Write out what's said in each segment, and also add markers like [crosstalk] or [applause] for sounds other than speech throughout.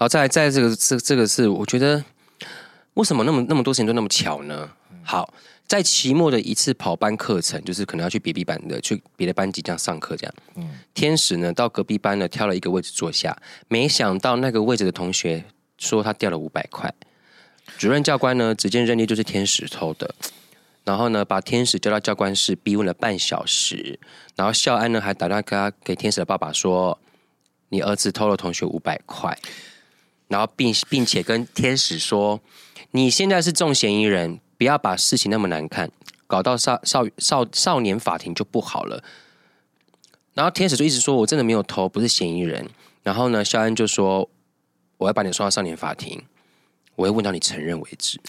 好，再来，在这个这这个是我觉得为什么那么那么多事情都那么巧呢？好，在期末的一次跑班课程，就是可能要去别的班的，去别的班级这样上课这样。嗯，天使呢到隔壁班呢挑了一个位置坐下，没想到那个位置的同学说他掉了五百块。主任教官呢，直接认定就是天使偷的，然后呢，把天使叫到教官室逼问了半小时，然后校安呢还打电话给他给天使的爸爸说，你儿子偷了同学五百块，然后并并且跟天使说，你现在是重嫌疑人，不要把事情那么难看，搞到少少少少年法庭就不好了。然后天使就一直说，我真的没有偷，不是嫌疑人。然后呢，肖恩就说，我要把你送到少年法庭。我会问到你承认为止，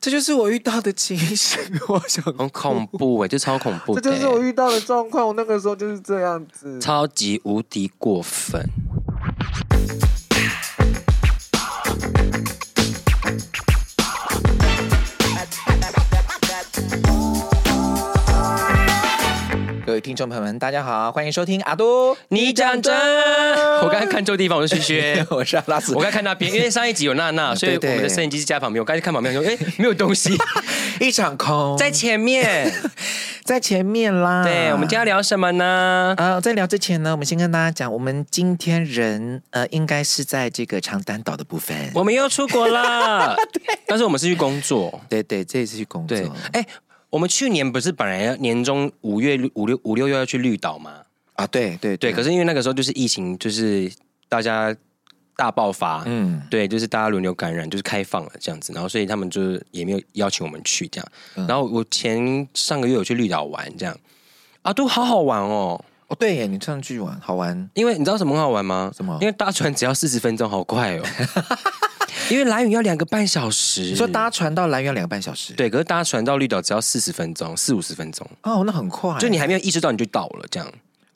这就是我遇到的情形。我想 [laughs] 很恐怖哎，这超恐怖，[laughs] 这就是我遇到的状况。我那个时候就是这样子，超级无敌过分。位听众朋友们，大家好，欢迎收听阿都，你讲真。[laughs] 我刚才看错地方，我是轩轩，我是阿拉斯。我刚才看那边，因为上一集有娜娜，[laughs] 所以我们的摄影机是加旁边。我刚才看旁边说，哎，没有东西，[laughs] 一场空，在前面，在前面啦。对，我们今天要聊什么呢？啊、呃，在聊之前呢，我们先跟大家讲，我们今天人呃，应该是在这个长滩岛的部分。我们又出国了，对，但是我们是去工作。对对，这一次去工作。哎。我们去年不是本来要年中五月五六五六又要去绿岛吗？啊，对对对，可是因为那个时候就是疫情，就是大家大爆发，嗯，对，就是大家轮流感染，就是开放了这样子，然后所以他们就是也没有邀请我们去这样。嗯、然后我前上个月有去绿岛玩，这样啊，都好好玩哦。哦，对耶，你上去玩好玩，因为你知道什么很好玩吗？什么？因为搭船只要四十分钟，好快哦。[laughs] 因为兰屿要两个半小时，你说搭船到兰屿要两个半小时？对，可是搭船到绿岛只要四十分钟，四五十分钟。哦，那很快，就你还没有意识到你就到了，这样。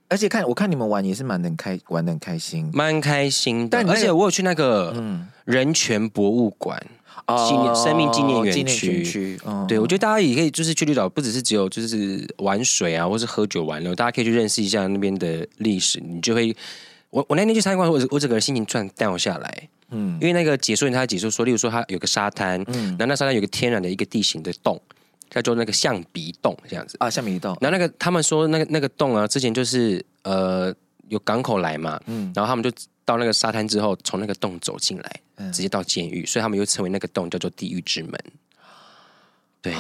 而且看我看你们玩也是蛮能开，玩的很开心，蛮开心的。但而且我有去那个嗯人权博物馆，纪念生命纪念园区。对，我觉得大家也可以就是去绿岛，不只是只有就是玩水啊，或是喝酒玩乐，大家可以去认识一下那边的历史。你就会，我我那天去参观，我我整个人心情突然 down 下来。嗯，因为那个解说员他解说说，例如说他有个沙滩，嗯，然后那沙滩有个天然的一个地形的洞，叫做那个象鼻洞这样子。啊，象鼻洞。然后那个他们说那个那个洞啊，之前就是呃有港口来嘛，嗯，然后他们就到那个沙滩之后，从那个洞走进来，嗯，直接到监狱，所以他们又称为那个洞叫做地狱之门。对，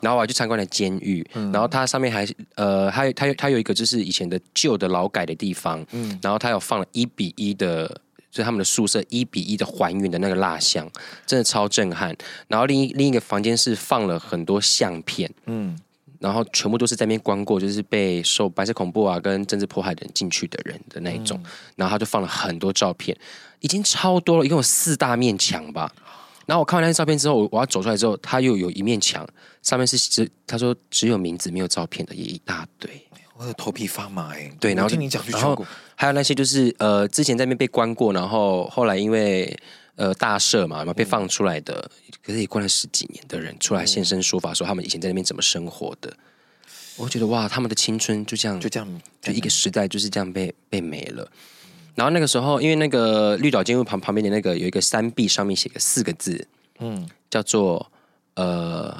然后我还去参观了监狱，嗯，然后它上面还呃，它它它有一个就是以前的旧的劳改的地方，嗯，然后它有放了一比一的。就是他们的宿舍一比一的还原的那个蜡像，真的超震撼。然后另一另一个房间是放了很多相片，嗯，然后全部都是在那边关过，就是被受白色恐怖啊跟政治迫害的人进去的人的那一种。嗯、然后他就放了很多照片，已经超多了，一共有四大面墙吧。然后我看完那些照片之后，我要走出来之后，他又有一面墙，上面是只他说只有名字没有照片的，也一大堆。我的头皮发麻哎、欸。对，然后听你讲，然后。还有那些就是呃，之前在那边被关过，然后后来因为呃大赦嘛，然后被放出来的，嗯、可是也关了十几年的人出来现身说法，说他们以前在那边怎么生活的。我觉得哇，他们的青春就这样就这样，就一个时代就是这样被被没了。然后那个时候，因为那个绿岛监狱旁旁边的那个有一个山壁，上面写个四个字，嗯，叫做呃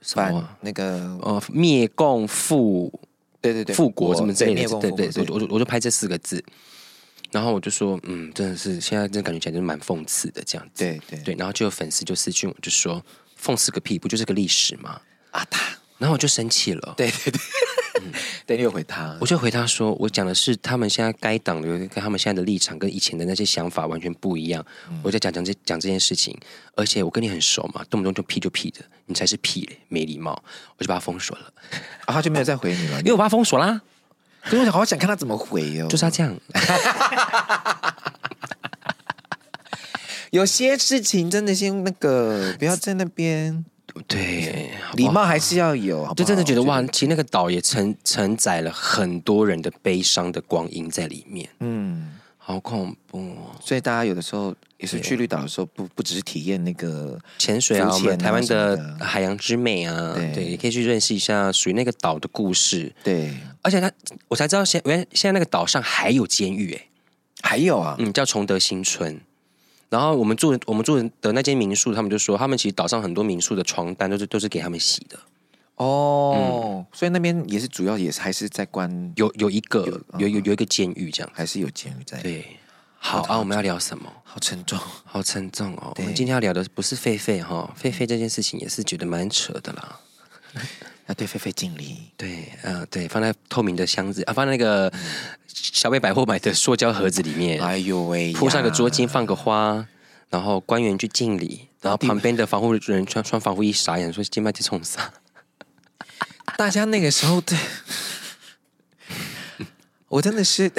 什么那个呃灭共复。对对对，复国什么之类的，对对，对，我就我就拍这四个字，然后我就说，嗯，真的是现在真的感觉起来就是蛮讽刺的这样子，对对。对，然后就有粉丝就私讯我就说，讽刺个屁，不就是个历史吗？啊他，然后我就生气了，对对对。[laughs] 等你又回他，我就回他说，我讲的是他们现在该党的跟他们现在的立场跟以前的那些想法完全不一样。嗯、我在讲讲这讲这件事情，而且我跟你很熟嘛，动不动就屁就屁的，你才是屁嘞，没礼貌，我就把他封锁了。[laughs] 啊，他就没有再回你了，因为我把他封锁啦。所以我好好想看他怎么回哦，就是他这样。[laughs] 有些事情真的先那个，不要在那边。对，礼貌还是要有，就真的觉得哇，其实那个岛也承承载了很多人的悲伤的光阴在里面。嗯，好恐怖哦。所以大家有的时候也是去绿岛的时候，不不只是体验那个潜水啊，我们台湾的海洋之美啊，对，也可以去认识一下属于那个岛的故事。对，而且他我才知道现原来现在那个岛上还有监狱哎，还有啊，嗯，叫崇德新村。然后我们住我们住的那间民宿，他们就说，他们其实岛上很多民宿的床单都是都是给他们洗的。哦，嗯、所以那边也是主要也是还是在关有有一个有有有一个监狱这样，还是有监狱在。对，好啊，我们要聊什么？好沉重，好沉重哦。我们今天要聊的不是狒狒哈，狒狒这件事情也是觉得蛮扯的啦。要 [laughs] 对狒狒敬礼。对，嗯，对，放在透明的箱子啊，放在那个小北百货买的塑胶盒子里面。哎呦喂，铺上个桌巾，放个花，然后官员去敬礼，然后旁边的防护人穿穿防护衣傻眼说：“今麦去冲啥？”大家那个时候，对，我真的是，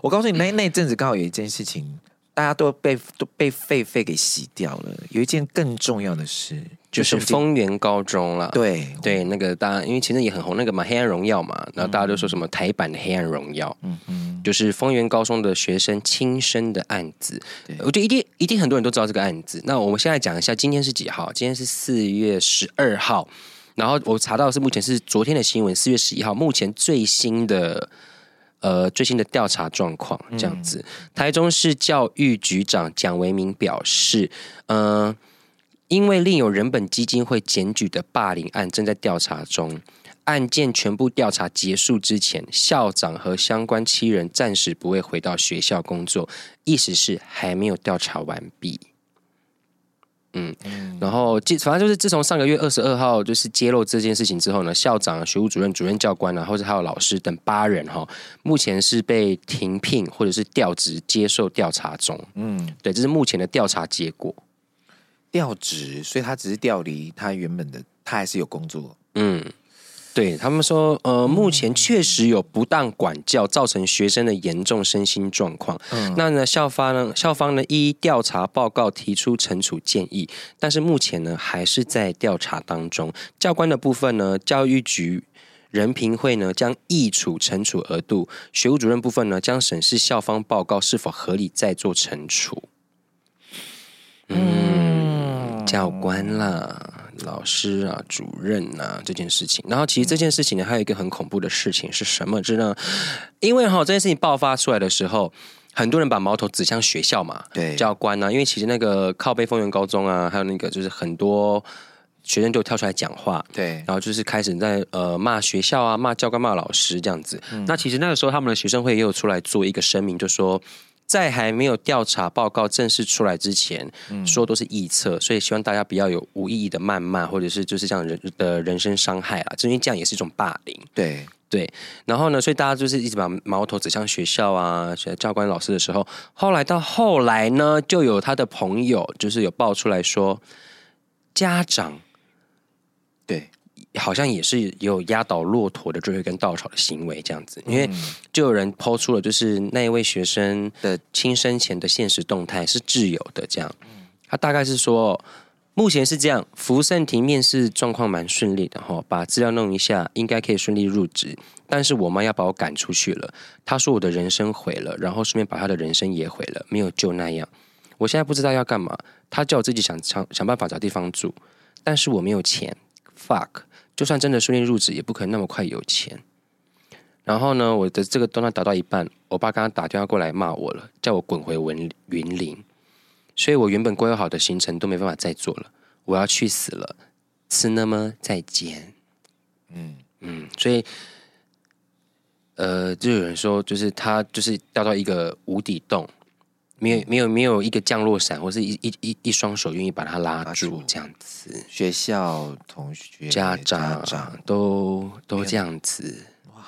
我告诉你，那那阵子刚好有一件事情，大家都被都被狒狒给洗掉了。有一件更重要的事，就是丰原高中了。对对，那个大家因为前阵也很红，那个嘛《黑暗荣耀》嘛，然后大家都说什么台版的《黑暗荣耀》，嗯嗯，就是丰原高中的学生轻生的案子。我觉得一定一定很多人都知道这个案子。那我们现在讲一下，今天是几号？今天是四月十二号。然后我查到的是目前是昨天的新闻，四月十一号，目前最新的呃最新的调查状况这样子。嗯、台中市教育局长蒋维明表示，嗯、呃，因为另有人本基金会检举的霸凌案正在调查中，案件全部调查结束之前，校长和相关七人暂时不会回到学校工作，意思是还没有调查完毕。嗯，然后反正就是自从上个月二十二号就是揭露这件事情之后呢，校长、学务主任、主任教官啊，或者还有老师等八人哈，目前是被停聘或者是调职接受调查中。嗯，对，这是目前的调查结果。调职，所以他只是调离他原本的，他还是有工作。嗯。对他们说，呃，目前确实有不当管教造成学生的严重身心状况。嗯，那呢，校方呢，校方呢，依调查报告提出惩处建议，但是目前呢，还是在调查当中。教官的部分呢，教育局人评会呢，将议处惩处额度；学务主任部分呢，将审视校方报告是否合理，再做惩处。嗯，教官啦。老师啊，主任啊，这件事情。然后其实这件事情呢，还有一个很恐怖的事情是什么？知道？因为哈，这件事情爆发出来的时候，很多人把矛头指向学校嘛，对，教官啊。因为其实那个靠背丰原高中啊，还有那个就是很多学生就跳出来讲话，对，然后就是开始在呃骂学校啊，骂教官，骂老师这样子。嗯、那其实那个时候，他们的学生会也有出来做一个声明，就说。在还没有调查报告正式出来之前，嗯、说都是臆测，所以希望大家不要有无意义的谩骂，或者是就是这样人的人身伤害啦，因为这样也是一种霸凌。对对，然后呢，所以大家就是一直把矛头指向学校啊，教官、老师的时候，后来到后来呢，就有他的朋友就是有爆出来说，家长对。好像也是有压倒骆驼的最后一根稻草的行为，这样子，因为就有人抛出了，就是那一位学生的亲生前的现实动态是挚友的，这样，他大概是说，目前是这样，福盛庭面试状况蛮顺利的哈，把资料弄一下，应该可以顺利入职，但是我妈要把我赶出去了，她说我的人生毁了，然后顺便把她的人生也毁了，没有就那样，我现在不知道要干嘛，她叫我自己想想想办法找地方住，但是我没有钱，fuck。就算真的顺利入职，也不可能那么快有钱。然后呢，我的这个动画打到一半，我爸刚刚打电话过来骂我了，叫我滚回文云林。所以我原本规划好的行程都没办法再做了，我要去死了。吃那么再见。嗯嗯，所以，呃，就有人说，就是他就是掉到一个无底洞。没有没有没有一个降落伞，或是一一一一双手愿意把他拉住这样子。学校同学、家长，都都这样子。哇！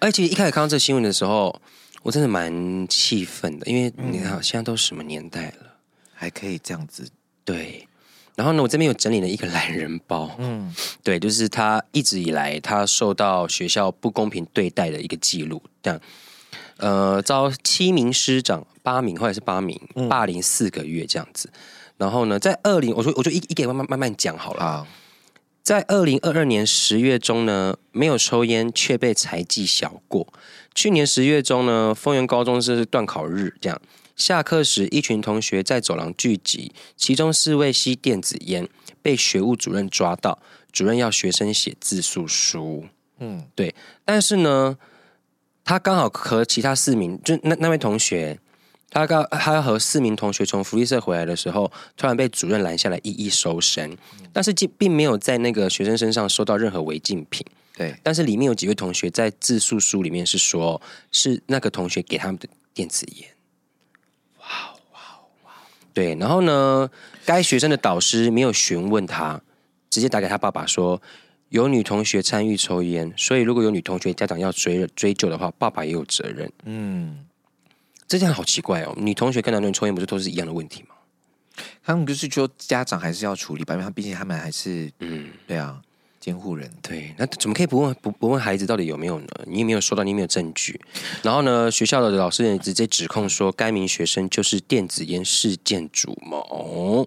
而且一开始看到这个新闻的时候，我真的蛮气愤的，因为你看现在都什么年代了，还可以这样子。对，然后呢，我这边有整理了一个懒人包，嗯，对，就是他一直以来他受到学校不公平对待的一个记录，这样。呃，招七名师长、八名或者是八名霸凌四个月这样子，嗯、然后呢，在二零，我说我就一一个慢慢慢慢讲好了。好在二零二二年十月中呢，没有抽烟却被裁记小过。去年十月中呢，丰原高中是段考日，这样下课时一群同学在走廊聚集，其中四位吸电子烟，被学务主任抓到，主任要学生写自诉书。嗯，对，但是呢。他刚好和其他四名，就那那位同学，他刚他和四名同学从福利社回来的时候，突然被主任拦下来一一搜身，但是并并没有在那个学生身上收到任何违禁品。对，但是里面有几位同学在自述书里面是说，是那个同学给他们的电子烟。哇哇哇！对，然后呢，该学生的导师没有询问他，直接打给他爸爸说。有女同学参与抽烟，所以如果有女同学家长要追追究的话，爸爸也有责任。嗯，这件好奇怪哦，女同学跟男同学抽烟不是都是一样的问题吗？他们就是说家长还是要处理吧，因为他毕竟他们还是嗯，对啊，监护人。对，那怎么可以不问不不问孩子到底有没有呢？你也没有说到，你也没有证据。然后呢，学校的老师也直接指控说，该名学生就是电子烟事件主谋。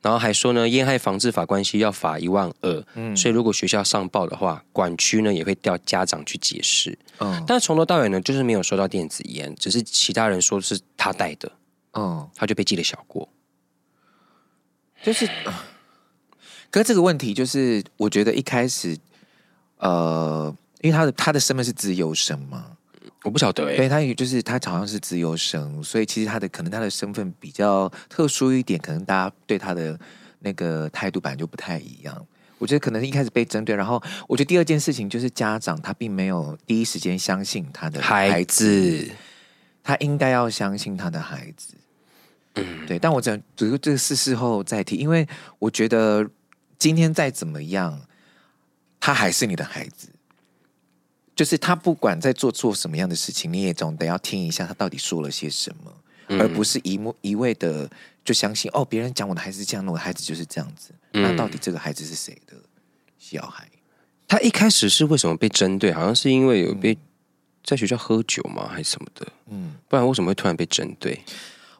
然后还说呢，烟害防治法关系要罚一万二，嗯，所以如果学校上报的话，管区呢也会调家长去解释，嗯，但是从头到尾呢，就是没有收到电子烟，只是其他人说是他带的，嗯，他就被记了小过，就是，可是这个问题就是，我觉得一开始，呃，因为他的他的身份是自由生嘛。我不晓得哎、欸，对他也就是他好像是自由生，所以其实他的可能他的身份比较特殊一点，可能大家对他的那个态度本来就不太一样。我觉得可能一开始被针对，然后我觉得第二件事情就是家长他并没有第一时间相信他的孩子，孩子他应该要相信他的孩子。嗯，对。但我讲只是这个事事后再提，因为我觉得今天再怎么样，他还是你的孩子。就是他不管在做做什么样的事情，你也总得要听一下他到底说了些什么，嗯、而不是一目一味的就相信哦，别人讲我的孩子是这样，我的孩子就是这样子。嗯、那到底这个孩子是谁的小孩？他一开始是为什么被针对？好像是因为有被在学校喝酒吗，还是什么的？嗯，不然为什么会突然被针对？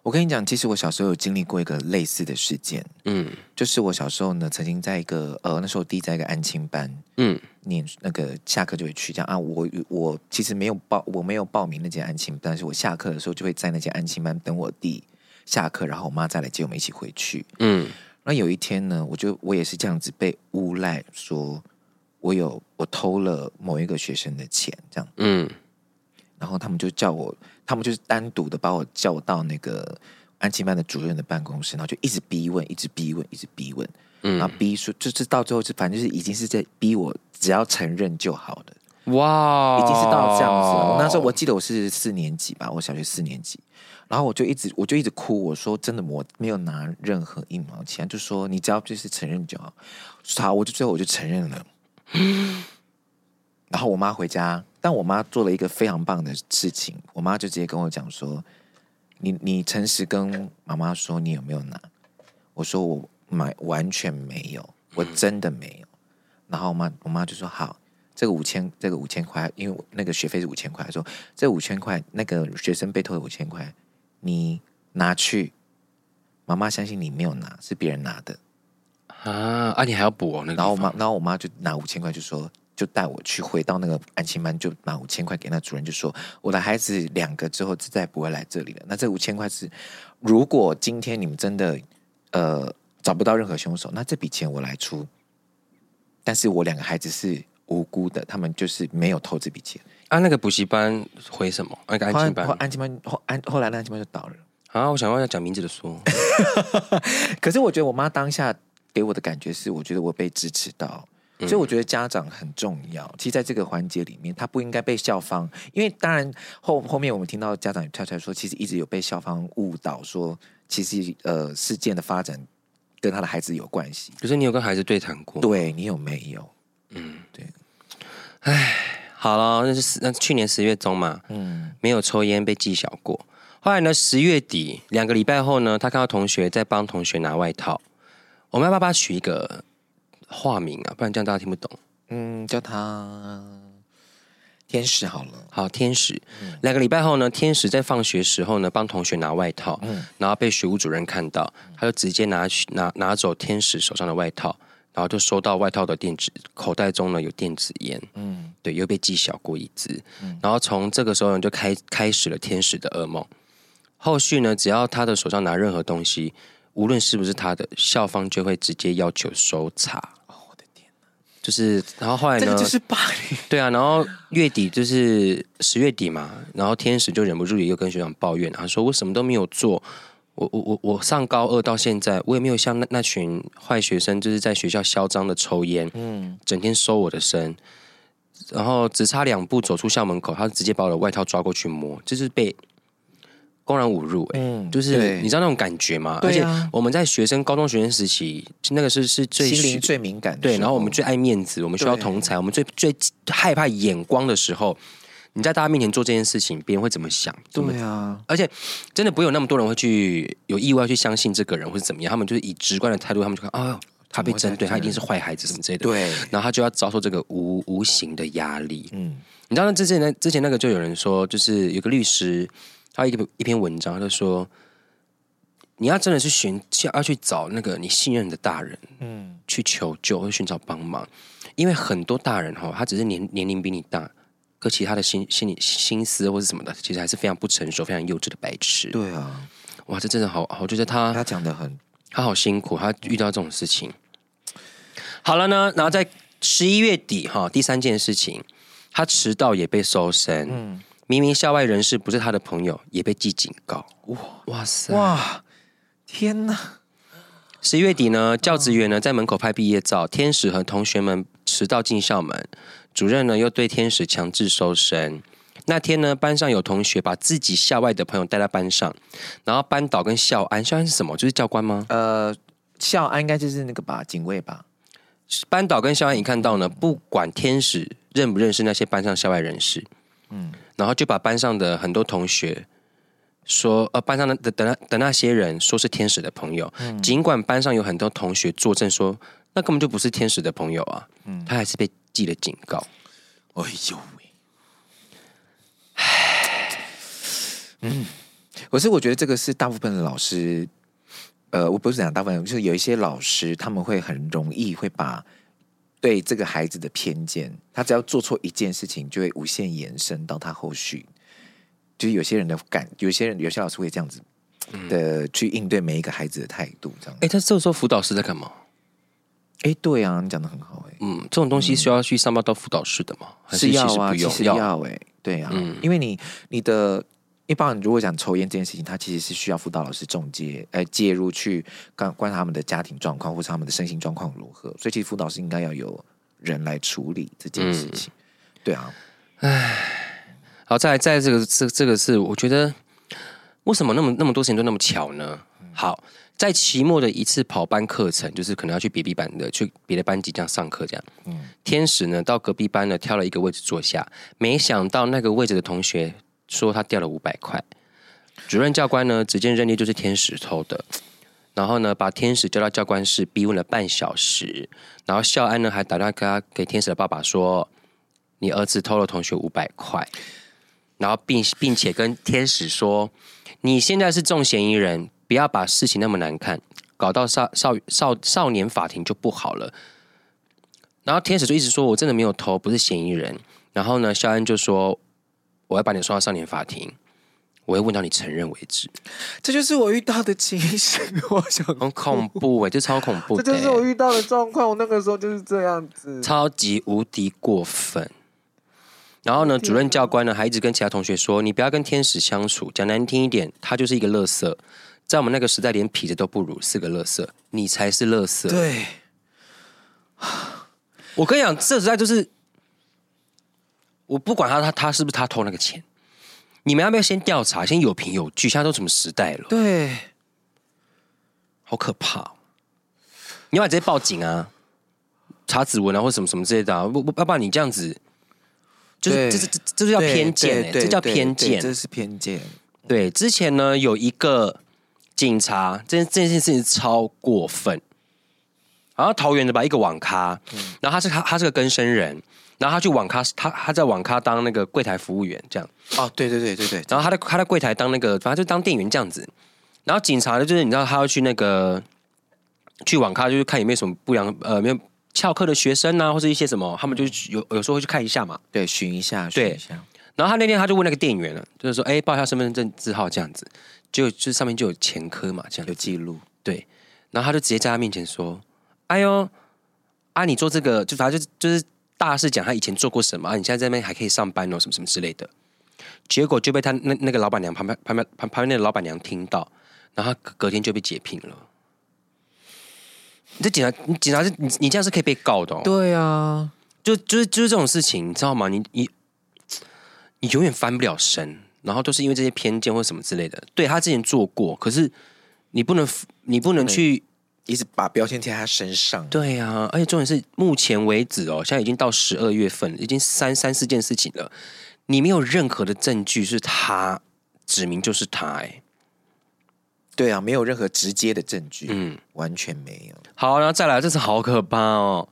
我跟你讲，其实我小时候有经历过一个类似的事件，嗯，就是我小时候呢，曾经在一个呃，那时候弟在一个安亲班，嗯，念那个下课就会去这样啊。我我其实没有报，我没有报名那间安亲班，但是我下课的时候就会在那间安亲班等我弟下课，然后我妈再来接我们一起回去，嗯。那有一天呢，我就我也是这样子被诬赖说，我有我偷了某一个学生的钱，这样，嗯。然后他们就叫我，他们就是单独的把我叫到那个安亲班的主任的办公室，然后就一直逼问，一直逼问，一直逼问，嗯，然后逼说，就是到最后就反正就是已经是在逼我，只要承认就好了。哇，已经是到这样子了。那时候我记得我是四年级吧，我小学四年级，然后我就一直我就一直哭，我说真的我没有拿任何一毛钱，就说你只要就是承认就好。好，我就最后我就承认了。[gasps] 然后我妈回家。但我妈做了一个非常棒的事情，我妈就直接跟我讲说：“你你诚实跟妈妈说你有没有拿？”我说：“我买完全没有，我真的没有。”然后我妈我妈就说：“好，这个五千这个五千块，因为那个学费是五千块，说这五千块那个学生被偷的五千块，你拿去，妈妈相信你没有拿，是别人拿的啊啊！你还要补哦？那个、然后我妈然后我妈就拿五千块就说。就带我去回到那个安心班，就拿五千块给那主任，就说我的孩子两个之后再也不会来这里了。那这五千块是，如果今天你们真的呃找不到任何凶手，那这笔钱我来出。但是我两个孩子是无辜的，他们就是没有偷这笔钱。啊，那个补习班回什么？那个安心班，安心班后安后来那安心班就倒了。啊，我想要要讲名字的说，[laughs] 可是我觉得我妈当下给我的感觉是，我觉得我被支持到。所以我觉得家长很重要。其实，在这个环节里面，他不应该被校方，因为当然后后面我们听到家长也跳出来说，其实一直有被校方误导，说其实呃事件的发展跟他的孩子有关系。可是你有跟孩子对谈过？对，你有没有？嗯，对。哎，好了，那是那是去年十月中嘛，嗯，没有抽烟被记小过。后来呢，十月底两个礼拜后呢，他看到同学在帮同学拿外套，我们要不要帮他取一个？化名啊，不然这样大家听不懂。嗯，叫他天使好了。好，天使。嗯、两个礼拜后呢，天使在放学时候呢，帮同学拿外套，嗯、然后被学务主任看到，他就直接拿去拿拿走天使手上的外套，然后就收到外套的电子口袋中呢有电子烟。嗯，对，又被记小过一支。嗯、然后从这个时候呢，就开开始了天使的噩梦。后续呢，只要他的手上拿任何东西，无论是不是他的，校方就会直接要求搜查。就是，然后后来呢？这个就是霸凌。对啊，然后月底就是十月底嘛，然后天使就忍不住也又跟学长抱怨，他说我什么都没有做，我我我我上高二到现在，我也没有像那那群坏学生，就是在学校嚣张的抽烟，嗯，整天收我的身，然后只差两步走出校门口，他直接把我的外套抓过去摸，就是被。公然侮辱、欸，嗯，就是你知道那种感觉吗？啊、而且我们在学生高中学生时期，那个是是最心灵最敏感的，对。然后我们最爱面子，我们需要同才，我们最最害怕眼光的时候，你在大家面前做这件事情，别人会怎么想？对啊。而且真的不会有那么多人会去有意外去相信这个人，或者怎么样？他们就是以直观的态度，他们就看，哦，他被针对，他一定是坏孩子什么之类的。对。然后他就要遭受这个无无形的压力。嗯，你知道那之前那之前那个就有人说，就是有个律师。他一个一篇文章，他就说：“你要真的是寻要去找那个你信任的大人，嗯，去求救或寻找帮忙，因为很多大人哈，他只是年年龄比你大，可其他的心心理心思或是什么的，其实还是非常不成熟、非常幼稚的白痴。对啊，哇，这真的好好，我觉得他他讲的很，他好辛苦，他遇到这种事情。好了呢，然后在十一月底哈，第三件事情，他迟到也被搜身，嗯。”明明校外人士不是他的朋友，也被记警告。哇哇塞！哇天哪！十一月底呢，教职员呢在门口拍毕业照，天使和同学们迟到进校门，主任呢又对天使强制收身。那天呢，班上有同学把自己校外的朋友带到班上，然后班导跟校安，校安是什么？就是教官吗？呃，校安应该就是那个吧，警卫吧。班导跟校安一看到呢，不管天使认不认识那些班上校外人士，嗯。然后就把班上的很多同学说，呃，班上的的的那的那些人说是天使的朋友，嗯、尽管班上有很多同学作证说那根本就不是天使的朋友啊，嗯、他还是被记了警告。哎呦喂，唉，嗯，可是我觉得这个是大部分的老师，呃，我不是讲大部分，就是有一些老师他们会很容易会把。对这个孩子的偏见，他只要做错一件事情，就会无限延伸到他后续。就是有些人的感，有些人有些老师会这样子的去应对每一个孩子的态度，这样。哎，他这个时候辅导师在干嘛？哎，对啊，你讲的很好，哎，嗯，这种东西需要去上报到辅导室的吗？嗯、是要啊，其实要哎，对啊，嗯、因为你你的。一般人如果讲抽烟这件事情，他其实是需要辅导老师中介呃介入去观观察他们的家庭状况或者他们的身心状况如何，所以其实辅导师应该要有人来处理这件事情。嗯、对啊，唉，好，再来，在这个这这个是我觉得为什么那么那么多事情都那么巧呢？好，在期末的一次跑班课程，就是可能要去别别班的，去别的班级这样上课这样。嗯，天使呢到隔壁班呢挑了一个位置坐下，没想到那个位置的同学。说他掉了五百块，主任教官呢，直接认定就是天使偷的，然后呢，把天使叫到教官室逼问了半小时，然后校安呢还打电话给他给天使的爸爸说，你儿子偷了同学五百块，然后并并且跟天使说，你现在是重嫌疑人，不要把事情那么难看，搞到少少少少年法庭就不好了。然后天使就一直说我真的没有偷，不是嫌疑人。然后呢，肖安就说。我要把你送到少年法庭，我会问到你承认为止。这就是我遇到的情形，我想很恐怖哎，这超恐怖。这就是我遇到的状况，我那个时候就是这样子，超级无敌过分。然后呢，主任教官呢还一直跟其他同学说：“你不要跟天使相处，讲难听一点，他就是一个垃圾，在我们那个时代连痞子都不如，是个垃圾，你才是垃圾。”对，我跟你讲，这时代就是。我不管他，他他是不是他偷那个钱？你们要不要先调查？先有凭有据？现在都什么时代了？对，好可怕哦！你要直接报警啊，查指纹啊，或什么什么之类的啊！不不，要不然你这样子，就是这这这这叫偏见欸，这叫偏见，这是偏见。对，之前呢有一个警察，这件这件事情超过分，然后桃园的吧，一个网咖，然后他是他他是个更生人。然后他去网咖，他他在网咖当那个柜台服务员，这样。哦，对对对对对。然后他在他在柜台当那个，反正就当店员这样子。然后警察呢，就是你知道他要去那个去网咖，就是看有没有什么不良呃没有翘课的学生啊，或者一些什么，他们就有有时候会去看一下嘛。对，巡一下，对一下。然后他那天他就问那个店员了，就是说，哎，报一下身份证字号这样子，就就上面就有前科嘛，这样有记录。对。然后他就直接在他面前说：“哎呦。”啊，你做这个就反正就是就是大肆讲他以前做过什么啊，你现在在那边还可以上班哦，什么什么之类的。结果就被他那那个老板娘旁边旁边旁旁边那个老板娘听到，然后隔隔天就被解聘了。你这警察，你警察是你你这样是可以被告的哦。对啊，就就是就是这种事情，你知道吗？你你你永远翻不了身，然后都是因为这些偏见或什么之类的。对，他之前做过，可是你不能你不能去一直把标签贴在他身上。对啊，而且重点是目前为止哦，现在已经到十二月份，已经三三四件事情了。你没有任何的证据是他指明就是他哎，对啊，没有任何直接的证据，嗯，完全没有。好，然后再来，这次好可怕哦！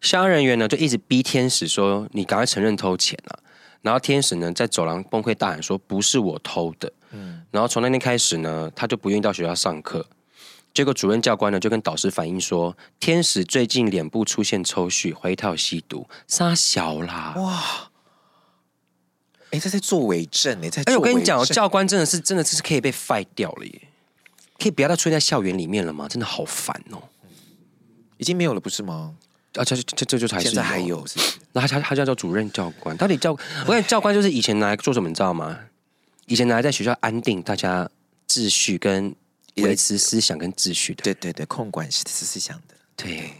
销安人员呢就一直逼天使说：“你赶快承认偷钱啊！”然后天使呢在走廊崩溃大喊说：“不是我偷的。”嗯，然后从那天开始呢，他就不愿意到学校上课。结果主任教官呢就跟导师反映说：“天使最近脸部出现抽搐，怀疑他有吸毒，杀小啦！”哇！哎，他在做伪证哎，在哎，我跟你讲，教官真的是真的是可以被 fire 掉了耶，可以不要再出现在校园里面了吗？真的好烦哦，已经没有了不是吗？啊，这这这就还是现在还有是，是？那他他他叫做主任教官，到底教我跟你教官就是以前拿来做什么，你知道吗？以前拿来在学校安定大家秩序跟维持思想跟秩序的，对对对，控管思思想的，对，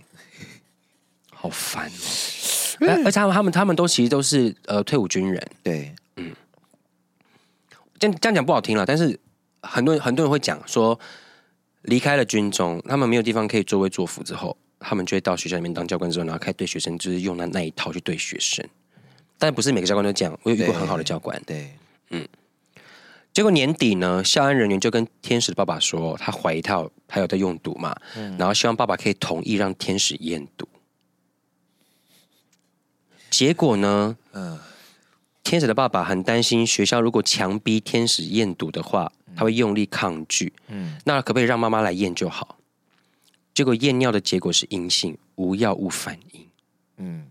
好烦哦。而且他们他们他们都其实都是呃退伍军人，对，嗯，这样这样讲不好听了，但是很多人很多人会讲说，离开了军中，他们没有地方可以作威作福之后，他们就会到学校里面当教官之后，然后开始对学生就是用那那一套去对学生，但不是每个教官都这样，我有遇过很好的教官，对，嗯，结果年底呢，校安人员就跟天使的爸爸说，他怀疑他有他有在用毒嘛，嗯，然后希望爸爸可以同意让天使验毒。结果呢？嗯，天使的爸爸很担心学校如果强逼天使验毒的话，他会用力抗拒。嗯，那可不可以让妈妈来验就好？结果验尿的结果是阴性，无药物反应。嗯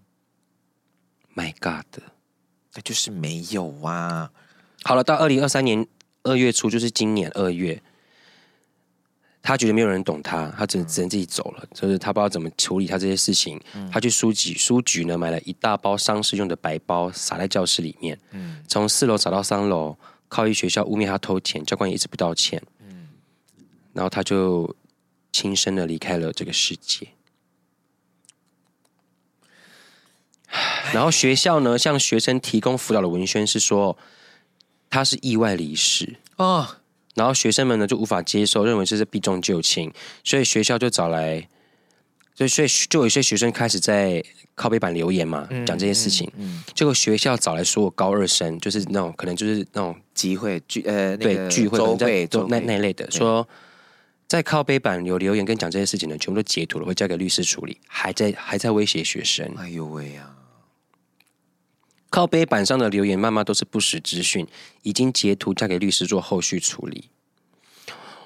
，My God，那就是没有啊。好了，到二零二三年二月初，就是今年二月。他觉得没有人懂他，他只能只能自己走了。就是他不知道怎么处理他这些事情。他去书局，书局呢买了一大包丧事用的白包，撒在教室里面。从四楼找到三楼，靠一学校污蔑他偷钱，教官也一直不道歉。然后他就轻生的离开了这个世界。然后学校呢，向学生提供辅导的文宣是说他是意外离世哦。然后学生们呢就无法接受，认为这是避重就轻，所以学校就找来，所以所以就有一些学生开始在靠背板留言嘛，嗯、讲这些事情。嗯嗯、结果学校找来所有高二生，就是那种可能就是那种集会聚呃对聚会周会那那类的，说在靠背板有留言跟讲这些事情的，全部都截图了，会交给律师处理，还在还在威胁学生。哎呦喂呀！靠背板上的留言，妈妈都是不实资讯，已经截图交给律师做后续处理。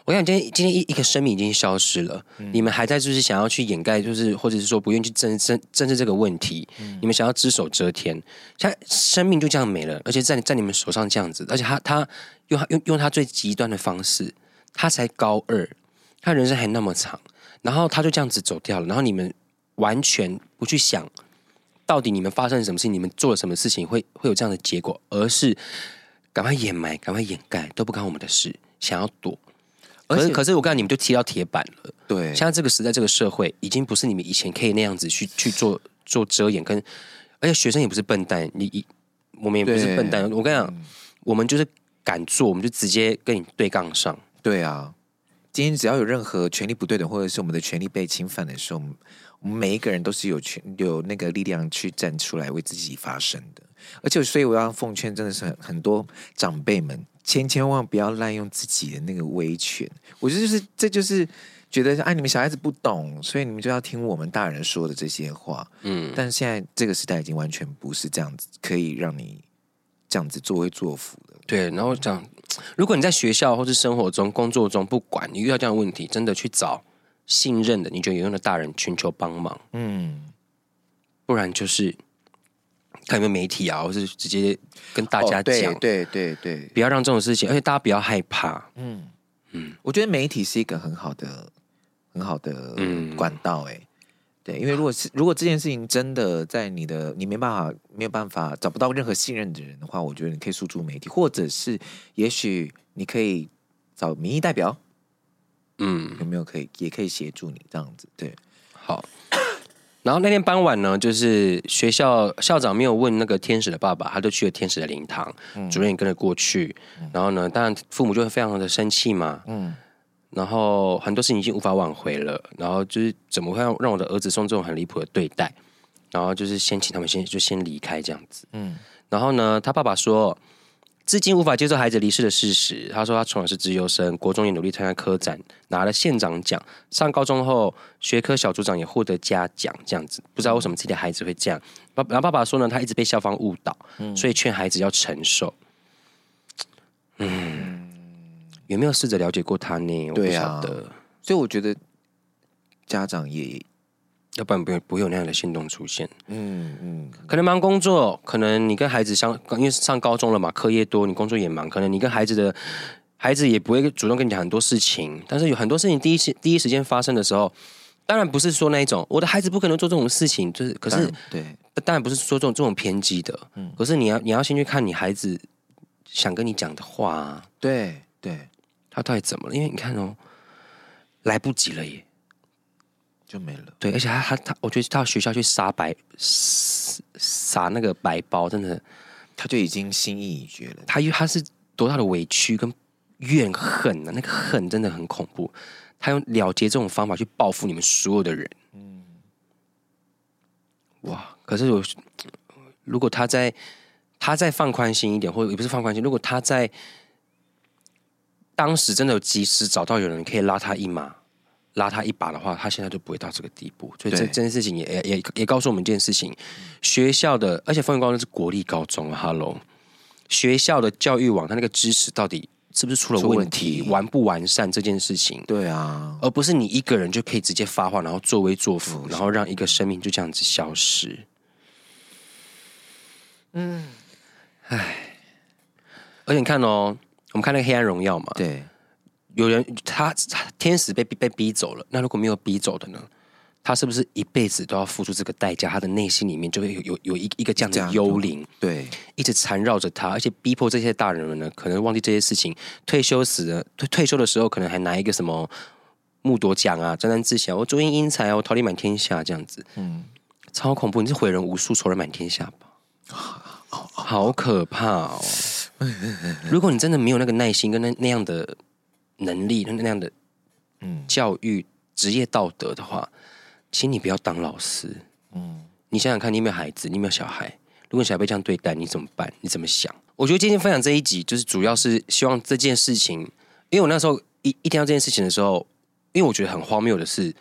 我想今天今天一一个生命已经消失了，嗯、你们还在就是想要去掩盖，就是或者是说不愿意去正正正视这个问题，嗯、你们想要只手遮天，现在生命就这样没了，而且在在你们手上这样子，而且他他用他用用他最极端的方式，他才高二，他人生还那么长，然后他就这样子走掉了，然后你们完全不去想。到底你们发生了什么事情？你们做了什么事情会会有这样的结果？而是赶快掩埋、赶快掩盖，都不干我们的事，想要躲。可是，且可是我刚才你们就踢到铁板了。对，现在这个时代、这个社会，已经不是你们以前可以那样子去去做做遮掩，跟而且学生也不是笨蛋，你我们也不是笨蛋。我跟你讲，嗯、我们就是敢做，我们就直接跟你对杠上。对啊，今天只要有任何权利不对等，或者是我们的权利被侵犯的时候。我们每一个人都是有权有那个力量去站出来为自己发声的，而且所以我要奉劝，真的是很很多长辈们，千千万不要滥用自己的那个威权。我觉得就是这就是觉得，哎，你们小孩子不懂，所以你们就要听我们大人说的这些话。嗯，但是现在这个时代已经完全不是这样子，可以让你这样子作威作福的。对，然后讲，如果你在学校或是生活中、工作中，不管你遇到这样的问题，真的去找。信任的，你觉得有用的大人寻求帮忙，嗯，不然就是看有没有媒体啊，或是直接跟大家讲，对对对对，不要让这种事情，而且大家不要害怕，嗯。嗯，我觉得媒体是一个很好的、很好的管道，哎，对，因为如果是如果这件事情真的在你的你没办法没有办法找不到任何信任的人的话，我觉得你可以诉诸媒体，或者是也许你可以找民意代表，嗯，有没有可以也可以协助你这样子？对，好。[coughs] 然后那天傍晚呢，就是学校校长没有问那个天使的爸爸，他就去了天使的灵堂，嗯、主任也跟着过去。然后呢，当然父母就会非常的生气嘛。嗯。然后很多事情已经无法挽回了，然后就是怎么会让让我的儿子受这种很离谱的对待？然后就是先请他们先就先离开这样子。嗯，然后呢，他爸爸说，至今无法接受孩子离世的事实。他说他从小是资优生，国中也努力参加科展，拿了县长奖。上高中后，学科小组长也获得嘉奖，这样子。不知道为什么自己的孩子会这样。爸，然后爸爸说呢，他一直被校方误导，所以劝孩子要承受。嗯。有没有试着了解过他呢？我不晓得，啊、所以我觉得家长也，要不然不会不会有那样的行动出现。嗯嗯，可能忙工作，可能你跟孩子相，因为上高中了嘛，课业多，你工作也忙，可能你跟孩子的孩子也不会主动跟你讲很多事情。但是有很多事情第一时第一时间发生的时候，当然不是说那一种我的孩子不可能做这种事情，就是可是对，当然不是说这种这种偏激的。嗯，可是你要你要先去看你孩子想跟你讲的话啊。对对。他到底怎么了？因为你看哦，来不及了耶，就没了。对，而且他他他，我觉得到学校去撒白撒那个白包，真的，他就已经心意已决了。他因为他是多大的委屈跟怨恨呢、啊？那个恨真的很恐怖。他用了结这种方法去报复你们所有的人。嗯，哇！可是我如果他在他再放宽心一点，或者也不是放宽心，如果他在。当时真的有及时找到有人可以拉他一马、拉他一把的话，他现在就不会到这个地步。所以这这件事情也也也也告诉我们一件事情：学校的，而且风云高中是国立高中，Hello，学校的教育网，他那个知识到底是不是出了问题，完不完善这件事情？对啊，而不是你一个人就可以直接发话，然后作威作福，然后让一个生命就这样子消失。嗯，唉，而且你看哦。我们看那个《黑暗荣耀》嘛，对，有人他天使被被逼走了，那如果没有逼走的呢？他是不是一辈子都要付出这个代价？他的内心里面就会有有有一一个这样的幽灵，对，一直缠绕着他，而且逼迫这些大人们呢，可能忘记这些事情。退休时的退退休的时候，可能还拿一个什么木铎奖啊，沾沾自喜，我祝英英才，我桃李满天下这样子，嗯，超恐怖！你是毁人无数，仇人满天下吧？[laughs] 好可怕哦！如果你真的没有那个耐心跟那那样的能力，那那样的嗯教育职业道德的话，请你不要当老师。嗯，你想想看，你有没有孩子？你有没有小孩？如果小孩被这样对待，你怎么办？你怎么想？我觉得今天分享这一集，就是主要是希望这件事情，因为我那时候一一听到这件事情的时候，因为我觉得很荒谬的是，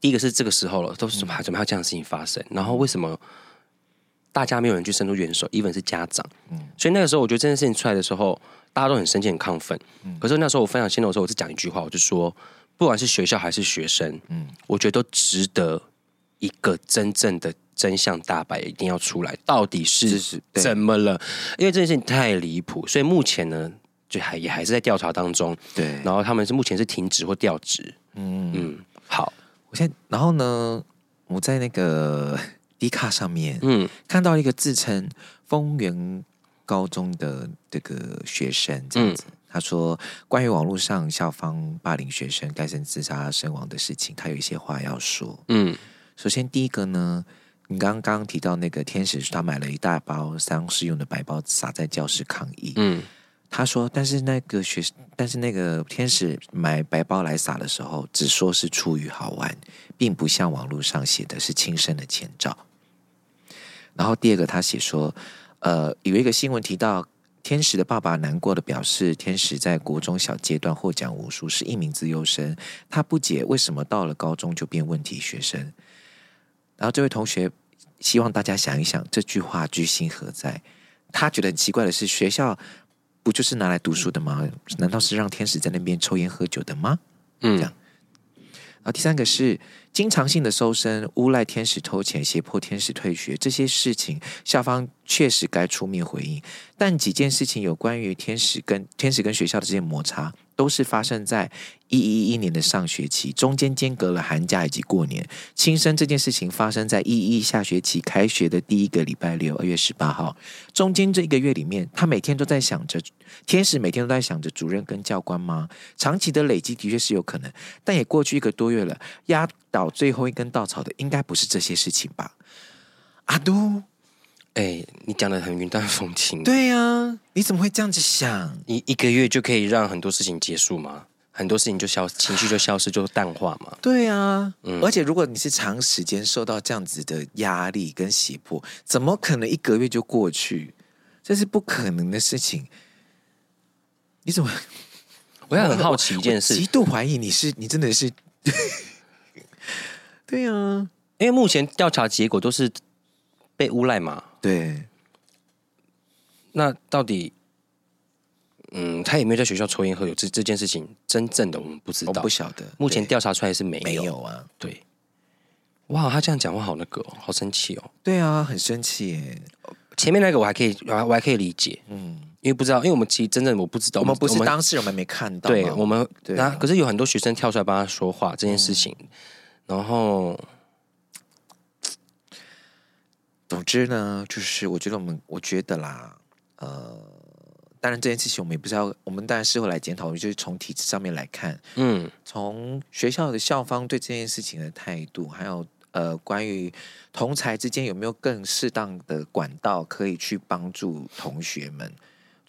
第一个是这个时候了，都是怎么还怎么还有这样的事情发生？然后为什么？大家没有人去伸出援手，even 是家长，嗯，所以那个时候我觉得这件事情出来的时候，大家都很生气、很亢奋。嗯，可是那时候我分享心得的时候，我只讲一句话，我就说，不管是学校还是学生，嗯，我觉得都值得一个真正的真相大白，一定要出来，到底是怎么了？因为这件事情太离谱，所以目前呢，就还也还是在调查当中。对，然后他们是目前是停职或调职。嗯嗯，好，我现在，然后呢，我在那个。D 卡上面，嗯，看到一个自称丰原高中的这个学生这样子，嗯、他说关于网络上校方霸凌学生、该生自杀身亡的事情，他有一些话要说。嗯，首先第一个呢，你刚刚提到那个天使，他买了一大包丧事用的白包撒在教室抗议。嗯，他说，但是那个学，但是那个天使买白包来撒的时候，只说是出于好玩，并不像网络上写的是轻生的前兆。然后第二个，他写说，呃，有一个新闻提到，天使的爸爸难过的表示，天使在国中小阶段获奖无数，是一名资优生。他不解为什么到了高中就变问题学生。然后这位同学希望大家想一想，这句话居心何在？他觉得很奇怪的是，学校不就是拿来读书的吗？难道是让天使在那边抽烟喝酒的吗？嗯，这样。啊第三个是经常性的搜身、诬赖天使偷钱、胁迫天使退学这些事情，校方确实该出面回应。但几件事情有关于天使跟天使跟学校的这些摩擦，都是发生在一一一年的上学期，中间间隔了寒假以及过年。轻生这件事情发生在一一下学期开学的第一个礼拜六，二月十八号。中间这一个月里面，他每天都在想着，天使每天都在想着主任跟教官吗？长期的累积的确是有可能，但也过去一个多月了，压倒最后一根稻草的应该不是这些事情吧？阿都。哎、欸，你讲的很云淡风轻。对呀、啊，你怎么会这样子想？你一个月就可以让很多事情结束吗？很多事情就消，情绪就消失，就淡化吗？对啊，嗯、而且如果你是长时间受到这样子的压力跟胁迫，怎么可能一个月就过去？这是不可能的事情。你怎么？[laughs] 我也很好奇一件事，极度怀疑你是你真的是。[laughs] 对啊，因为目前调查结果都是被诬赖嘛。对，那到底，嗯，他有没有在学校抽烟喝酒？这这件事情，真正的我们不知道，我不晓得。目前调查出来是没有，没有啊。对，哇，他这样讲话好那个、哦，好生气哦。对啊，很生气耶。前面那个我还可以，我还我还可以理解，嗯，因为不知道，因为我们其实真正我不知道，我们不是当事人，我们没看到。对，我们对啊，可是有很多学生跳出来帮他说话这件事情，嗯、然后。总之呢，就是我觉得我们，我觉得啦，呃，当然这件事情我们也不知道，我们当然事后来检讨，就是从体制上面来看，嗯，从学校的校方对这件事情的态度，还有呃，关于同才之间有没有更适当的管道可以去帮助同学们。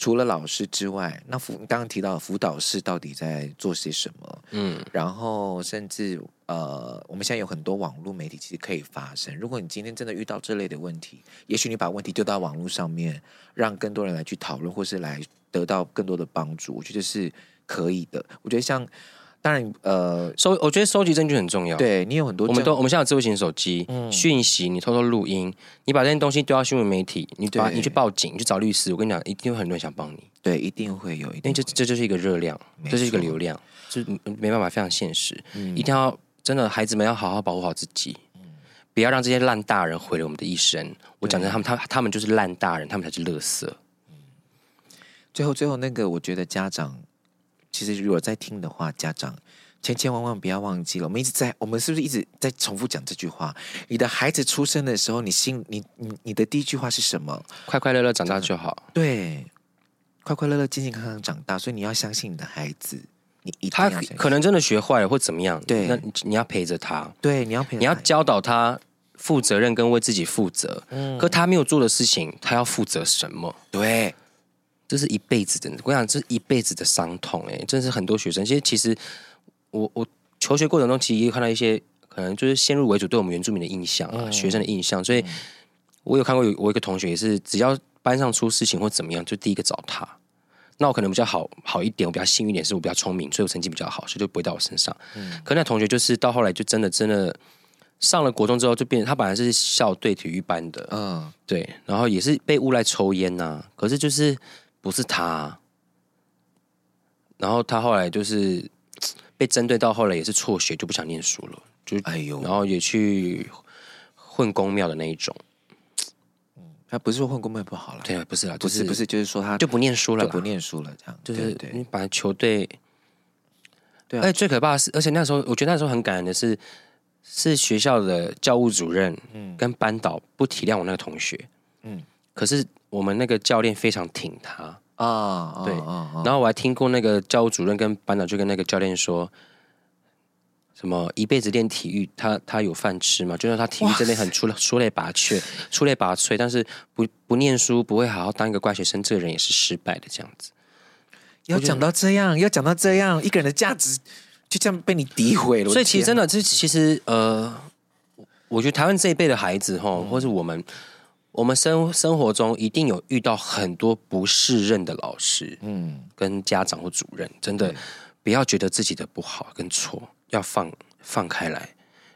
除了老师之外，那辅刚刚提到辅导室到底在做些什么？嗯，然后甚至呃，我们现在有很多网络媒体其实可以发声。如果你今天真的遇到这类的问题，也许你把问题丢到网络上面，让更多人来去讨论，或是来得到更多的帮助，我觉得是可以的。我觉得像。当然，呃，收我觉得收集证据很重要。对，你有很多，我们都我们现在有智慧型手机，嗯，讯息你偷偷录音，你把这些东西丢到新闻媒体，你把你去报警，你去找律师，我跟你讲，一定有很多人想帮你。对，一定会有，因为这这就是一个热量，这是一个流量，就没办法，非常现实。一定要真的，孩子们要好好保护好自己，不要让这些烂大人毁了我们的一生。我讲真，他们他他们就是烂大人，他们才是垃圾。最后最后那个，我觉得家长。其实，如果在听的话，家长千千万万不要忘记了。我们一直在，我们是不是一直在重复讲这句话？你的孩子出生的时候，你心，你你你的第一句话是什么？快快乐乐长大就好。对，快快乐乐、健健康康长大。所以你要相信你的孩子，你一他可能真的学坏了或怎么样？对，那你要陪着他。对，你要陪，你要教导他负责任跟为自己负责。嗯，可他没有做的事情，他要负责什么？对。这是一辈子的，我想这是一辈子的伤痛哎，真的是很多学生。其实，其实我我求学过程中，其实看到一些可能就是先入为主对我们原住民的印象啊，嗯、学生的印象。所以，我有看过有我一个同学也是，只要班上出事情或怎么样，就第一个找他。那我可能比较好好一点，我比较幸运一点，是我比较聪明，所以我成绩比较好，所以就不会到我身上。嗯、可那同学就是到后来就真的真的上了国中之后，就变他本来是校队体育班的，嗯，对，然后也是被诬赖抽烟呐、啊，可是就是。不是他，然后他后来就是被针对到后来也是辍学，就不想念书了，就哎呦，然后也去混公庙的那一种。嗯，他不是说混公庙不好了，对，不是啦，不是不是，就是说他就不念书了，就不念书了，这样就是你把球队，对，而且最可怕的是，而且那时候我觉得那时候很感人的是，是学校的教务主任跟班导不体谅我那个同学，嗯，可是。我们那个教练非常挺他啊，oh, 对，oh, oh, oh. 然后我还听过那个教务主任跟班长就跟那个教练说，什么一辈子练体育，他他有饭吃嘛？就算他体育真的很出出类拔萃，出类拔萃，但是不不念书，不会好好当一个乖学生，这个人也是失败的这样子。要讲到这样，要讲到这样，一个人的价值就这样被你诋毁了。所以其实真的，这其实呃，我觉得台湾这一辈的孩子哈，嗯、或是我们。我们生生活中一定有遇到很多不适任的老师，嗯，跟家长或主任，真的不要觉得自己的不好跟错，要放放开来。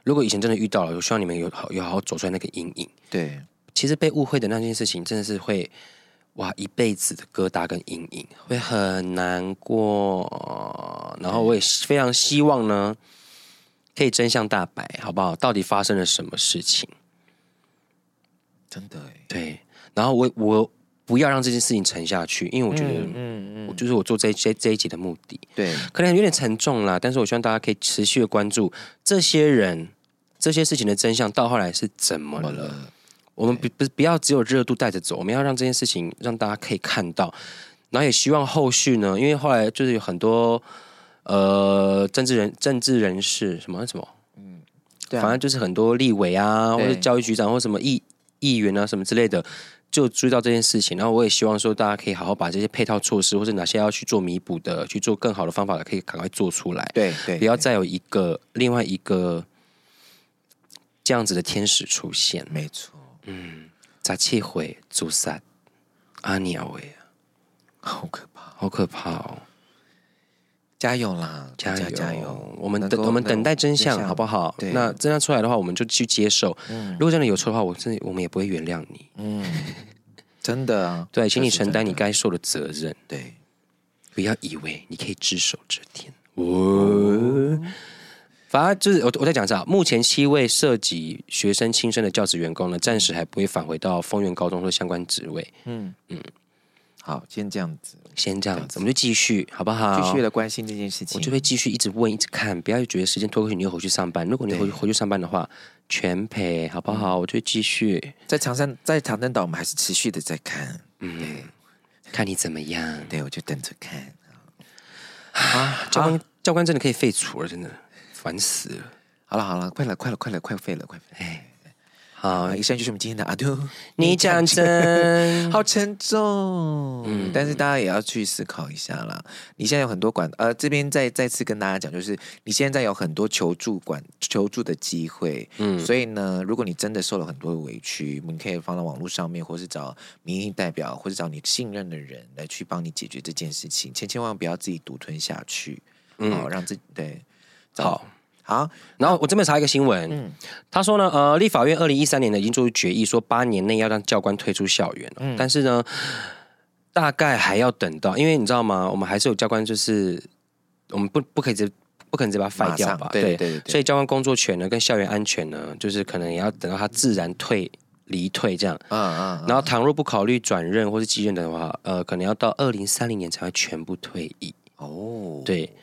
如果以前真的遇到了，我希望你们有好有好好走出来那个阴影。对，其实被误会的那件事情，真的是会哇一辈子的疙瘩跟阴影，会很难过。然后我也非常希望呢，可以真相大白，好不好？到底发生了什么事情？真的哎，对，然后我我不要让这件事情沉下去，因为我觉得，嗯嗯，我就是我做这这这一集的目的，对，可能有点沉重啦，但是我希望大家可以持续的关注这些人、这些事情的真相，到后来是怎么了。了？我们不不不要只有热度带着走，我们要让这件事情让大家可以看到，然后也希望后续呢，因为后来就是有很多呃政治人、政治人士什么什么，嗯，对啊，反正就是很多立委啊，或者教育局长或什么议议员啊什么之类的。就注意到这件事情，然后我也希望说，大家可以好好把这些配套措施，或者哪些要去做弥补的，去做更好的方法，可以赶快做出来。对对，不要再有一个另外一个这样子的天使出现。没错，嗯，杂气会阻塞阿鸟诶，好可怕，好可怕哦！加油啦，加油加油！我们等我们等待真相，好不好？对，那真相出来的话，我们就去接受。嗯，如果真的有错的话，我真的我们也不会原谅你。嗯，[laughs] 真的啊，对，请你承担你该受的责任。对，不要以为你可以只手遮天。我，反而就是我我在讲啥？目前七位涉及学生轻生的教职员工呢，暂时还不会返回到丰原高中或相关职位。嗯嗯。好，先这样子，先这样子，我们就继续，好不好？继续的关心这件事情，我就会继续一直问，一直看，不要觉得时间拖过去，你又回去上班。如果你回回去上班的话，全赔，好不好？嗯、我就继续在长山，在长山岛，我们还是持续的在看，嗯，看你怎么样。对，我就等着看。啊，教官，啊、教官真的可以废除了，真的烦死了。好了好了，快了快了快了，快废了快废了，哎。好，以上就是我们今天的阿杜。你讲真，[laughs] 好沉重。嗯，但是大家也要去思考一下啦。你现在有很多管，呃，这边再再次跟大家讲，就是你现在有很多求助管求助的机会。嗯，所以呢，如果你真的受了很多的委屈，你可以放到网络上面，或是找民意代表，或是找你信任的人来去帮你解决这件事情。千千万不要自己独吞下去。嗯，好，让自己对好。好，然后我这边查一个新闻，嗯，他说呢，呃，立法院二零一三年呢已经做出决议，说八年内要让教官退出校园，嗯，但是呢，大概还要等到，因为你知道吗？我们还是有教官，就是我们不不可以直不可能直接把他废掉吧？对对。对，对，所以教官工作权呢跟校园安全呢，就是可能也要等到他自然退离退这样，嗯嗯，嗯。然后倘若不考虑转任或是继任的话，呃，可能要到二零三零年才会全部退役。哦，对，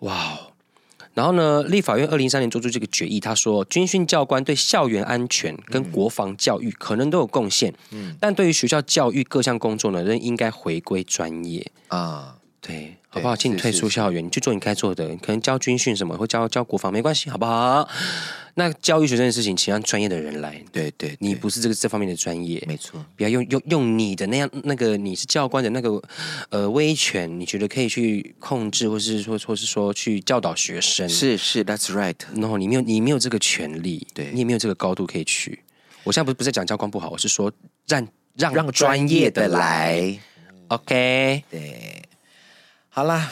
哇。然后呢，立法院二零一三年做出这个决议，他说，军训教官对校园安全跟国防教育可能都有贡献，嗯，但对于学校教育各项工作呢，仍应该回归专业。啊，对。好不好？请你退出校园，你去做你该做的。可能教军训什么，或教教国防没关系，好不好？那教育学生的事情，请让专业的人来。对对，你不是这个这方面的专业，没错。不要用用用你的那样那个你是教官的那个呃威权，你觉得可以去控制，或是说或是说去教导学生？是是，That's right。然后你没有你没有这个权利，对你也没有这个高度可以去。我现在不是不是在讲教官不好，我是说让让让专业的来。OK，对。好啦，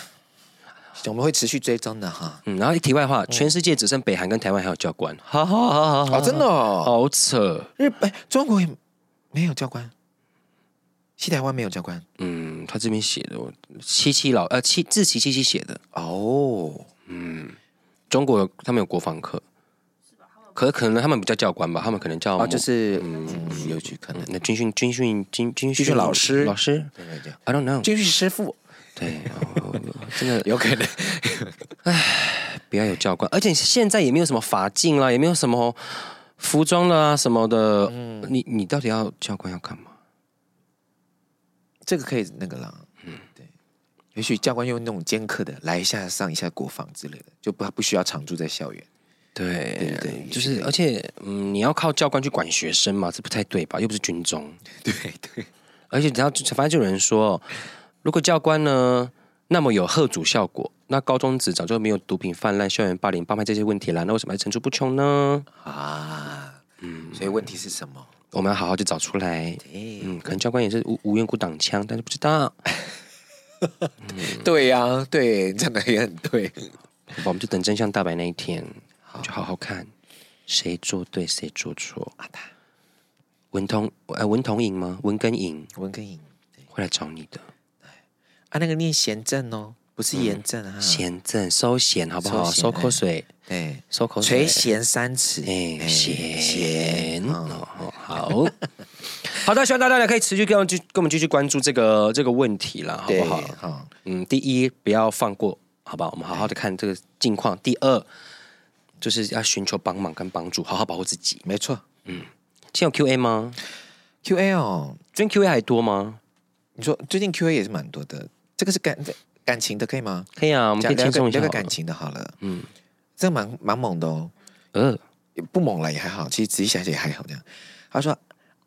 我们会持续追踪的哈。嗯，然后一题外话，全世界只剩北韩跟台湾还有教官，好好好好好，真的哦，好扯。日本、中国也没有教官，西台湾没有教官。嗯，他这边写的，七七老呃七志祺七七写的哦。嗯，中国他们有国防课，可可能他们不叫教官吧？他们可能叫就是嗯，有去可能那军训军训军军训老师老师，对对对，I don't know，军训师傅。对，真的有可能。唉，不要有教官，而且现在也没有什么法镜啦，也没有什么服装啦什么的。嗯，你你到底要教官要干嘛？这个可以那个啦。嗯，对。也许教官用那种兼课的来一下上一下国防之类的，就不不需要常住在校园。对对对，就是而且嗯，你要靠教官去管学生嘛，这不太对吧？又不是军中。[laughs] 对对，而且然后反正就有人说。如果教官呢，那么有贺阻效果，那高中子早就没有毒品泛滥、校园霸凌、帮派这些问题了，那为什么还层出不穷呢？啊，嗯，所以问题是什么？我们要好好去找出来。对嗯，可能教官也是无无缘故挡枪，但是不知道。嗯、[laughs] 对呀、啊，对，讲的也很对。我们就等真相大白那一天，好就好好看谁做对，谁做错。啊，他文同呃文同影吗？文根影，文根颖会来找你的。啊，那个念贤正哦，不是炎症啊，贤正收咸好不好？收口水，对，收口水，垂涎三尺，哎，贤贤哦，好。[laughs] 好的，希望大家可以持续跟我们跟我们继续关注这个这个问题了，好不好？好，嗯，第一不要放过，好吧？我们好好的看这个近况。第二就是要寻求帮忙跟帮助，好好保护自己。没错，嗯，现在有 Q A 吗？Q A 哦，最近 Q A 还多吗？你说最近 Q A 也是蛮多的，这个是感感情的，可以吗？可以啊，我们可以轻松一下，聊个感情的，好了，嗯，这蛮蛮猛的哦，呃，不猛了也还好，其实仔细想想也还好这样。他说。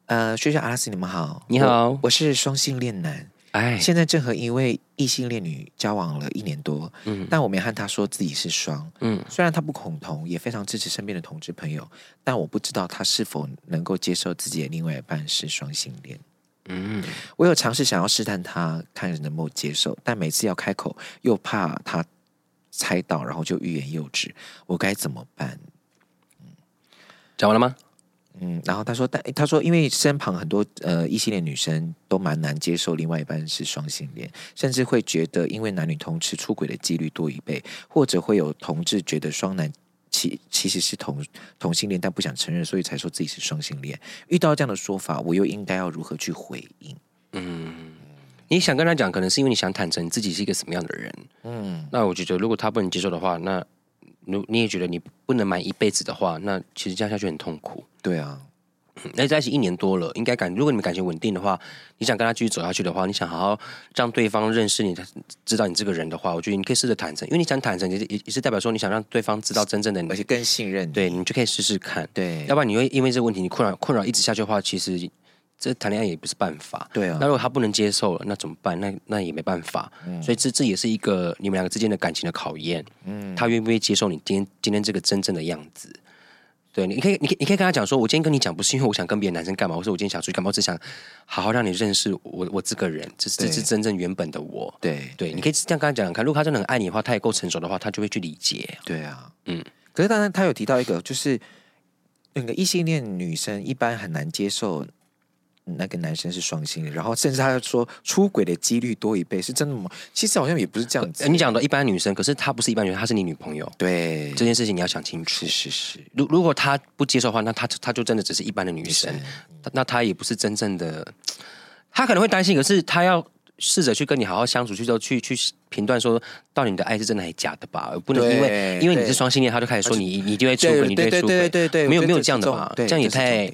呃，学校阿拉斯，你们好，你好，我，我是双性恋男，哎，现在正和一位异性恋女交往了一年多，嗯，但我没和她说自己是双，嗯，虽然她不恐同，也非常支持身边的同志朋友，但我不知道她是否能够接受自己的另外一半是双性恋，嗯，我有尝试想要试探他，看能不能接受，但每次要开口又怕他猜到，然后就欲言又止，我该怎么办？嗯，讲完了吗？嗯，然后他说，但他说，因为身旁很多呃异性恋女生都蛮难接受另外一半是双性恋，甚至会觉得因为男女同志出轨的几率多一倍，或者会有同志觉得双男其其实是同同性恋，但不想承认，所以才说自己是双性恋。遇到这样的说法，我又应该要如何去回应？嗯，你想跟他讲，可能是因为你想坦诚自己是一个什么样的人。嗯，那我觉得如果他不能接受的话，那。如你也觉得你不能瞒一辈子的话，那其实这样下去很痛苦。对啊，那在一起一年多了，应该感如果你们感情稳定的话，你想跟他继续走下去的话，你想好好让对方认识你，知道你这个人的话，我觉得你可以试着坦诚，因为你想坦诚，也也也是代表说你想让对方知道真正的你，而且更信任你。对，你就可以试试看。对，要不然你会因为这个问题，你困扰困扰一直下去的话，其实。这谈恋爱也不是办法，对啊。那如果他不能接受了，那怎么办？那那也没办法。嗯。所以这这也是一个你们两个之间的感情的考验。嗯。他愿不愿意接受你今天今天这个真正的样子？对，你可以，你可以，你可以跟他讲说，我今天跟你讲不是因为我想跟别的男生干嘛，我说我今天想出去干嘛，我只想好好让你认识我，我这个人，这是这是真正原本的我。对对，你可以这样跟他讲讲看。如果他真的很爱你的话，他也够成熟的话，他就会去理解。对啊，嗯。可是当然，他有提到一个，就是那个异性恋女生一般很难接受。那个男生是双性恋，然后甚至他要说出轨的几率多一倍，是真的吗？其实好像也不是这样子。你讲的一般女生，可是她不是一般女生，她是你女朋友。对，这件事情你要想清楚。是是是。如如果她不接受的话，那她她就真的只是一般的女生，那她也不是真正的。她可能会担心，可是她要试着去跟你好好相处，去之后去去评断说，到底你的爱是真的还是假的吧？不能因为因为你是双性恋，他就开始说你你就会出轨，你就会出轨。对对对对对，没有没有这样的吧？这样也太。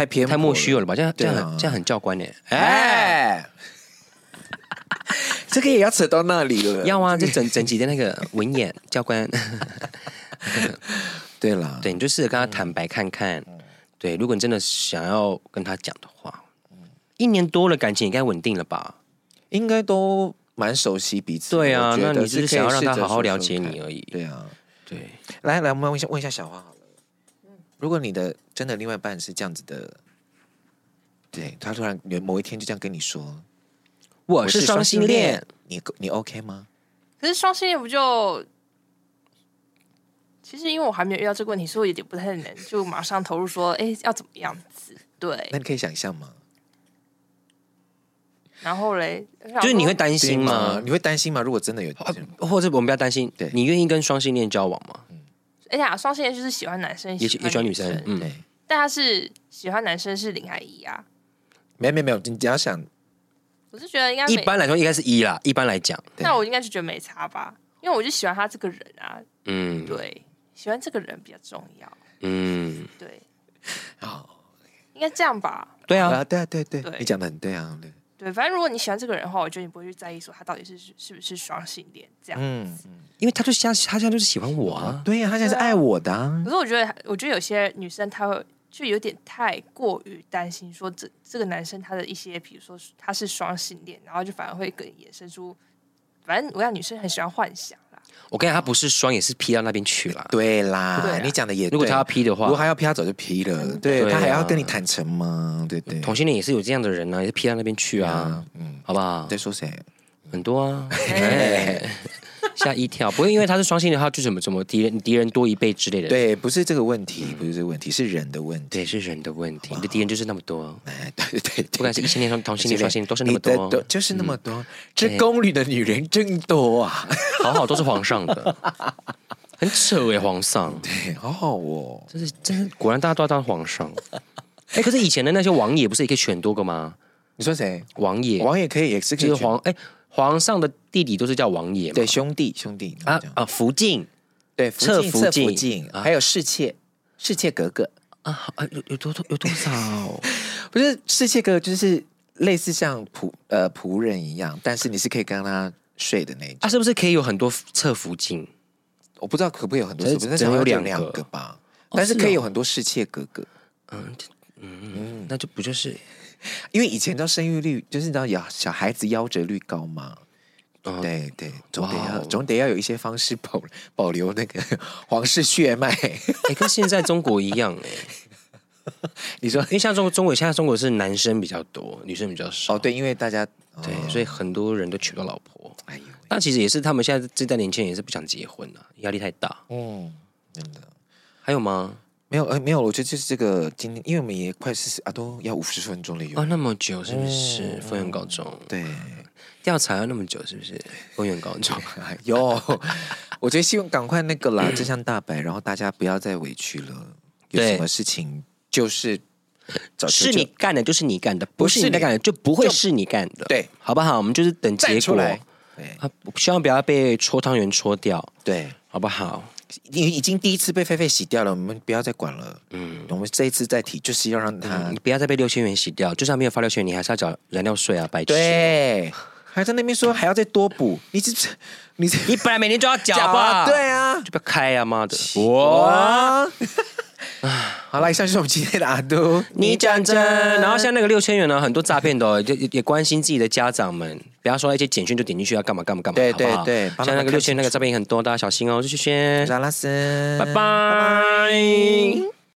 太偏太莫须有了吧？这样这样很这样很教官呢。哎，[laughs] 这个也要扯到那里了。要啊，[laughs] 这整整集的那个文眼教官。[laughs] 对了，对，你就试着跟他坦白看看。对，如果你真的想要跟他讲的话，一年多了，感情应该稳定了吧？应该都蛮熟悉彼此。对啊，那你是想要让他好好了解你而已。对啊，对。来来，我们问一下问一下小花好了。如果你的真的另外一半是这样子的，对，他突然有某一天就这样跟你说：“我是双性恋，你你 OK 吗？”可是双性恋不就……其实因为我还没有遇到这个问题，所以我有点不太能就马上投入说：“哎，要怎么样子？”对，那你可以想象吗？然后嘞，就是你会担心吗？你会担心吗？如果真的有，或者我们不要担心，对，你愿意跟双性恋交往吗？哎呀双性恋就是喜欢男生，也喜欢女生，嗯，但他是喜欢男生是零还一啊？没有没有没有，你只要想，我是觉得应该一般来说应该是一啦，一般来讲，那我应该是觉得没差吧，因为我就喜欢他这个人啊，嗯，对，喜欢这个人比较重要，嗯，对，哦，应该这样吧？对啊，对啊，对对，你讲的很对啊，对。对，反正如果你喜欢这个人的话，我觉得你不会去在意说他到底是是不是双性恋这样子，嗯，因为他就像他现在就是喜欢我啊，对呀、啊，他现在是爱我的、啊。可是我觉得，我觉得有些女生她会就有点太过于担心说这这个男生他的一些，比如说他是双性恋，然后就反而会更衍生出，反正我想女生很喜欢幻想啦。我跟你讲，他不是双，也是 P 到那边去了。对啦，你讲的也对。如果他要 P 的话，如果他要 P，他早就 P 了。对，他还要跟你坦诚吗？对对。同性恋也是有这样的人呢，也是 P 到那边去啊。嗯，好不好？在说谁？很多啊。[laughs] 吓一跳，不会因为他是双性恋，他就怎么怎么敌人敌人多一倍之类的。对，不是这个问题，不是这个问题，是人的问题。对，是人的问题。你的敌人就是那么多。哎，对对，不管是异性恋、同性恋、双性恋，都是那么多，就是那么多。这宫里的女人真多啊！[laughs] 好好，都是皇上的，[laughs] 很扯哎，皇上。对，好好哦，真是真是，果然大家都要当皇上。哎，可是以前的那些王爷不是也可以选多个吗？你说谁？王爷，王爷可以也是可以就是皇哎，皇上的弟弟都是叫王爷，对，兄弟兄弟啊啊，福晋，对，侧福晋，还有侍妾，侍妾格格啊，有有多多有多少？[laughs] 不是侍妾格格，就是类似像仆呃仆人一样，但是你是可以跟他睡的那种。他是不是可以有很多侧福晋？我不知道可不可以有很多，只能有两两个吧。但是可以有很多侍妾格格。嗯嗯，那就不就是。[laughs] 因为以前知道生育率，就是你知道小小孩子夭折率高嘛？嗯、对对，总得要总得要有一些方式 [laughs] 保保留那个 [laughs] 皇室血脉。哎，跟现在中国一样哎。你说，因为像中国中国现在中国是男生比较多，女生比较少。哦，对，因为大家、哦、对，所以很多人都娶不到老婆。哎呦，但其实也是他们现在这代年轻人也是不想结婚啊，压力太大。嗯，真的。还有吗？没有，呃，没有，我觉得就是这个今天，因为我们也快四十啊，都要五十分钟了，有啊，那么久是不是？丰原高中，对，[laughs] 调查要那么久是不是？丰原高中 [laughs] 有，[laughs] 我觉得希望赶快那个啦，真相大白，然后大家不要再委屈了。有什么事情就是是你干的，就是你干的，不是你干的就不会是你干的，对，好不好？我们就是等结果，对，希望不要被戳汤圆戳掉，对，好不好？你已经第一次被狒狒洗掉了，我们不要再管了。嗯，我们这一次再提，就是要让他，你不要再被六千元洗掉。就算没有发六千元，你还是要缴燃料税啊，白痴。对，还在那边说还要再多补，你这你你本来每年就要缴吧？[laughs] 对啊，就不要开啊，妈的！哇。[laughs] 好了，以上就是我们今天的阿都，你讲真。然后像那个六千元呢，很多诈骗的，[laughs] 就也关心自己的家长们，不要说一些简讯就点进去要干嘛干嘛干嘛，对对对。像那个六千那个诈骗很多，大家小心哦，谢谢。拉拉森，拜拜。